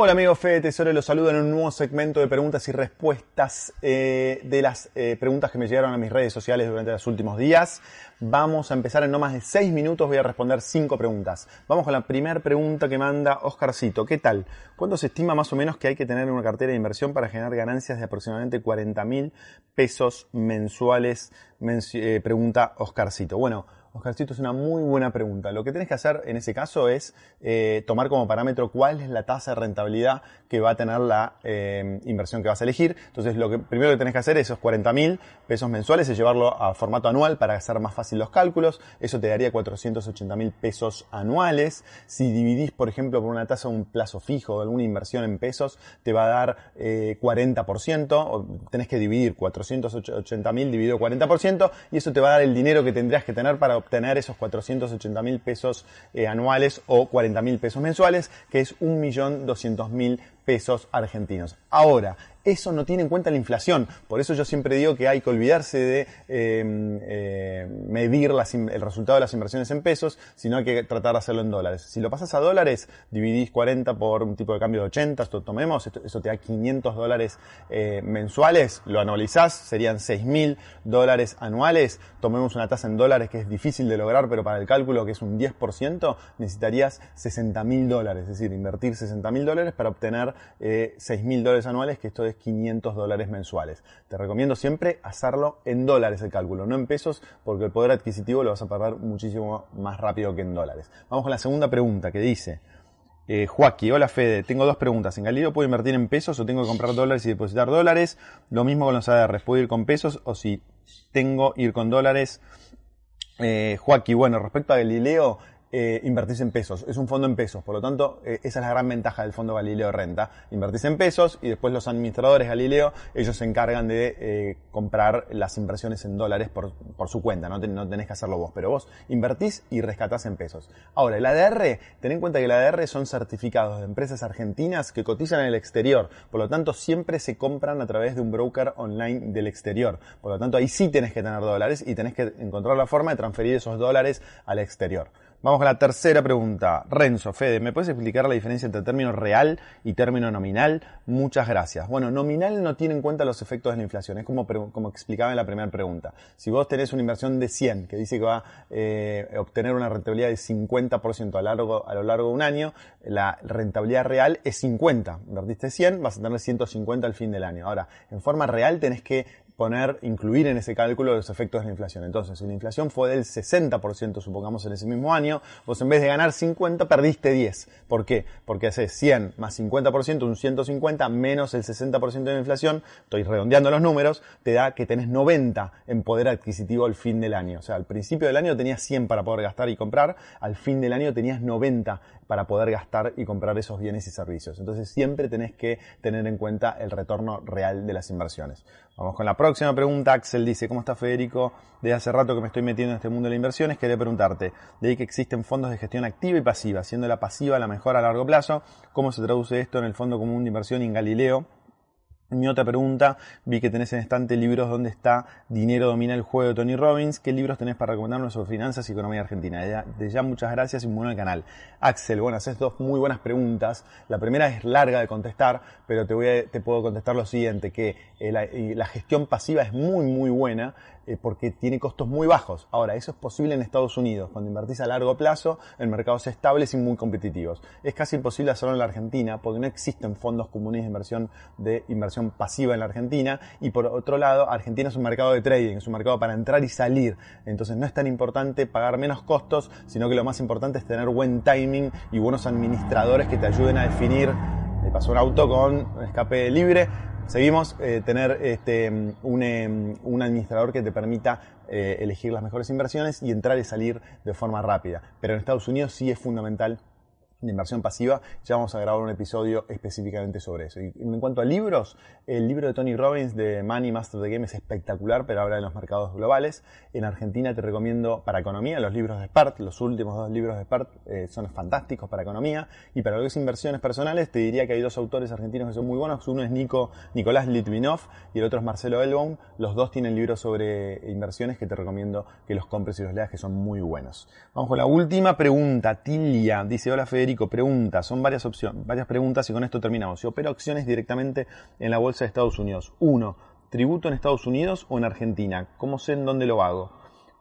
Hola amigos Fede Tesoro, los saludo en un nuevo segmento de preguntas y respuestas eh, de las eh, preguntas que me llegaron a mis redes sociales durante los últimos días. Vamos a empezar en no más de 6 minutos, voy a responder 5 preguntas. Vamos con la primera pregunta que manda Oscarcito. ¿Qué tal? ¿Cuánto se estima más o menos que hay que tener en una cartera de inversión para generar ganancias de aproximadamente 40 mil pesos mensuales? Eh, pregunta Oscarcito. Bueno, Oscarcito, es una muy buena pregunta. Lo que tienes que hacer en ese caso es eh, tomar como parámetro cuál es la tasa de rentabilidad que va a tener la eh, inversión que vas a elegir. Entonces, lo que primero que tenés que hacer es esos 40 mil pesos mensuales, es llevarlo a formato anual para hacer más fácil los cálculos. Eso te daría 480 mil pesos anuales. Si dividís, por ejemplo, por una tasa un plazo fijo o alguna inversión en pesos, te va a dar 40%. Eh, o tenés que dividir 480 mil dividido 40% y eso te va a dar el dinero que tendrías que tener para obtener esos 480 mil pesos eh, anuales o 40 mil pesos mensuales, que es 1.200.000 pesos argentinos. Ahora, eso no tiene en cuenta la inflación. Por eso yo siempre digo que hay que olvidarse de em, eh, medir el resultado de las inversiones en pesos, sino hay que tratar de hacerlo en dólares. Si lo pasas a dólares, dividís 40 por un tipo de cambio de 80, esto tomemos, eso te da 500 dólares eh, mensuales, lo anualizás, serían 6 mil dólares anuales, tomemos una tasa en dólares que es difícil de lograr, pero para el cálculo que es un 10%, necesitarías 60 mil dólares, es decir, invertir 60 mil dólares para obtener eh, 6 mil dólares anuales, que esto es 500 dólares mensuales. Te recomiendo siempre hacerlo en dólares el cálculo, no en pesos, porque el poder adquisitivo lo vas a pagar muchísimo más rápido que en dólares. Vamos con la segunda pregunta que dice, eh, Joaquín, hola Fede, tengo dos preguntas. ¿En Galileo puedo invertir en pesos o tengo que comprar dólares y depositar dólares? Lo mismo con los ADRs, ¿puedo ir con pesos o si tengo ir con dólares? Eh, Joaquín, bueno, respecto a Galileo, eh, invertís en pesos. Es un fondo en pesos, por lo tanto, eh, esa es la gran ventaja del fondo Galileo Renta. Invertís en pesos y después los administradores Galileo, ellos se encargan de eh, comprar las inversiones en dólares por, por su cuenta, no, no, tenés que hacerlo vos, pero vos invertís y rescatás en pesos. Ahora, el ADR, ten en cuenta que el ADR son certificados de empresas argentinas que cotizan en el exterior, por lo tanto, siempre se compran a través de un broker online del exterior. Por lo tanto, ahí sí tenés que tener dólares y tenés que encontrar la forma de transferir esos dólares al exterior. Vamos con la tercera pregunta. Renzo, Fede, ¿me puedes explicar la diferencia entre término real y término nominal? Muchas gracias. Bueno, nominal no tiene en cuenta los efectos de la inflación. Es como, como explicaba en la primera pregunta. Si vos tenés una inversión de 100, que dice que va a eh, obtener una rentabilidad de 50% a, largo, a lo largo de un año, la rentabilidad real es 50. Invertiste 100, vas a tener 150 al fin del año. Ahora, en forma real tenés que poner, incluir en ese cálculo los efectos de la inflación. Entonces, si la inflación fue del 60%, supongamos, en ese mismo año, vos en vez de ganar 50, perdiste 10. ¿Por qué? Porque haces 100 más 50%, un 150, menos el 60% de la inflación, estoy redondeando los números, te da que tenés 90 en poder adquisitivo al fin del año. O sea, al principio del año tenías 100 para poder gastar y comprar, al fin del año tenías 90 para poder gastar y comprar esos bienes y servicios. Entonces, siempre tenés que tener en cuenta el retorno real de las inversiones. Vamos con la próxima pregunta. Axel dice, ¿cómo está Federico? De hace rato que me estoy metiendo en este mundo de las inversiones, quería preguntarte, de ahí que existen fondos de gestión activa y pasiva, siendo la pasiva la mejor a largo plazo, ¿cómo se traduce esto en el Fondo Común de Inversión en Galileo? Mi otra pregunta, vi que tenés en estante libros donde está Dinero domina el juego de Tony Robbins. ¿Qué libros tenés para recomendarnos sobre finanzas y economía argentina? De ya, muchas gracias y muy bueno el canal. Axel, bueno, haces dos muy buenas preguntas. La primera es larga de contestar, pero te, voy a, te puedo contestar lo siguiente, que eh, la, gestión pasiva es muy, muy buena eh, porque tiene costos muy bajos. Ahora, eso es posible en Estados Unidos. Cuando invertís a largo plazo, el mercado es estable y muy competitivos. Es casi imposible hacerlo en la Argentina porque no existen fondos comunes de inversión de inversión pasiva en la Argentina. Y por otro lado, Argentina es un mercado de trading, es un mercado para entrar y salir. Entonces no es tan importante pagar menos costos, sino que lo más importante es tener buen timing y buenos administradores que te ayuden a definir. Me pasó un auto con escape libre Seguimos, eh, tener este, un, em, un, administrador que te permita eh, elegir las mejores inversiones y entrar y salir de forma rápida. Pero en Estados Unidos sí es fundamental de inversión pasiva, ya vamos a grabar un episodio específicamente sobre eso. Y en cuanto a libros, el libro de Tony Robbins de Money Master the Game es espectacular, pero habla de los mercados globales. En Argentina te recomiendo para economía los libros de Spart, los últimos dos libros de Spart eh, son fantásticos para economía. Y para lo que es inversiones personales, te diría que hay dos autores argentinos que son muy buenos. Uno es Nico, Nicolás Litvinov y el otro es Marcelo Elbaum. Los dos tienen libros sobre inversiones que te recomiendo que los compres y los leas, que son muy buenos. Vamos con la última pregunta. Tilia dice, hola Federico Federico son varias opciones, varias preguntas y con esto terminamos. Si opero acciones directamente en la bolsa de Estados Unidos. Uno, tributo en Estados Unidos o en Argentina. ¿Cómo sé en dónde lo hago?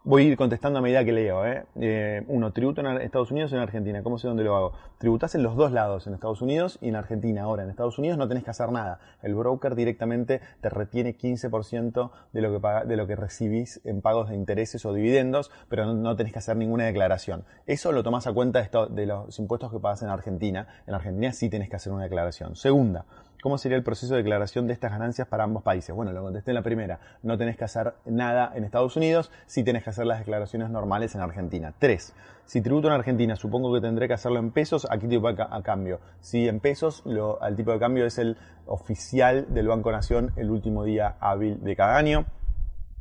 Voy a ir contestando a medida que leo. ¿eh? ¿eh? uno, tributo en Estados Unidos o en Argentina. ¿Cómo sé dónde lo hago? Tributás en los dos lados, en Estados Unidos y en Argentina. Ahora, en Estados Unidos no tenés que hacer nada. El broker directamente te retiene 15% de lo, que de lo que recibís en pagos de intereses o dividendos, pero no, tenés que hacer ninguna declaración. Eso lo tomás a cuenta de los impuestos que pagas en Argentina. En Argentina sí tenés que hacer una declaración. Segunda, ¿Cómo sería el proceso de declaración de estas ganancias para ambos países? Bueno, lo contesté en la primera. No tenés que hacer nada en Estados Unidos, sí tenés que hacer las declaraciones normales en Argentina. Tres, si tributo en Argentina, supongo que tendré que hacerlo en pesos, ¿a qué tipo de a cambio? Si en pesos, lo, el tipo de cambio es el oficial del Banco Nación el último día hábil de cada año.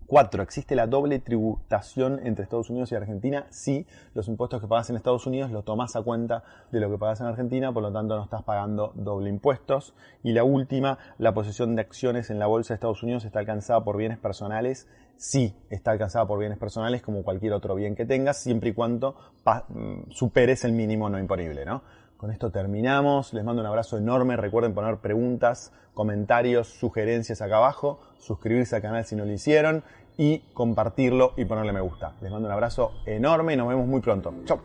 Cuatro, ¿existe la doble tributación entre Estados Unidos y Argentina? Sí, los impuestos que pagas en Estados Unidos los tomas a cuenta de lo que pagas en Argentina, por lo tanto no estás pagando doble impuestos. Y la última, la posesión de acciones en la bolsa de Estados Unidos está alcanzada por bienes personales. Sí, está alcanzada por bienes personales como cualquier otro bien que tengas, siempre y cuando mm, superes el mínimo no imponible, ¿no? Con esto terminamos. Les mando un abrazo enorme. Recuerden poner preguntas, comentarios, sugerencias acá abajo. Suscribirse al canal si no lo hicieron. Y compartirlo y ponerle me gusta. Les mando un abrazo enorme y nos vemos muy pronto. Chau.